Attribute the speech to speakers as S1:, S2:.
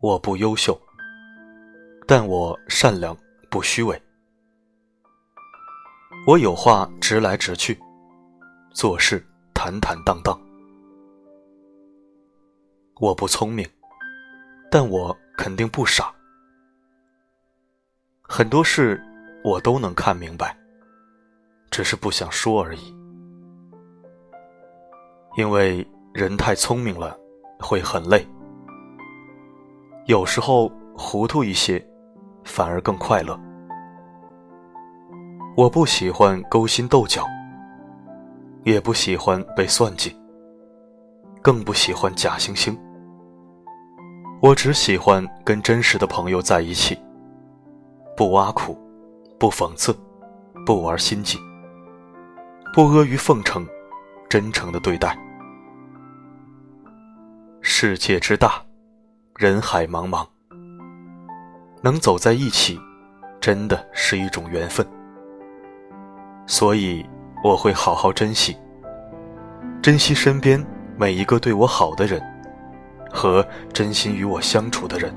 S1: 我不优秀，但我善良不虚伪。我有话直来直去，做事坦坦荡荡。我不聪明，但我肯定不傻。很多事我都能看明白，只是不想说而已。因为人太聪明了，会很累。有时候糊涂一些，反而更快乐。我不喜欢勾心斗角，也不喜欢被算计，更不喜欢假惺惺。我只喜欢跟真实的朋友在一起，不挖苦，不讽刺，不玩心计，不阿谀奉承，真诚的对待。世界之大，人海茫茫，能走在一起，真的是一种缘分。所以我会好好珍惜，珍惜身边每一个对我好的人，和真心与我相处的人。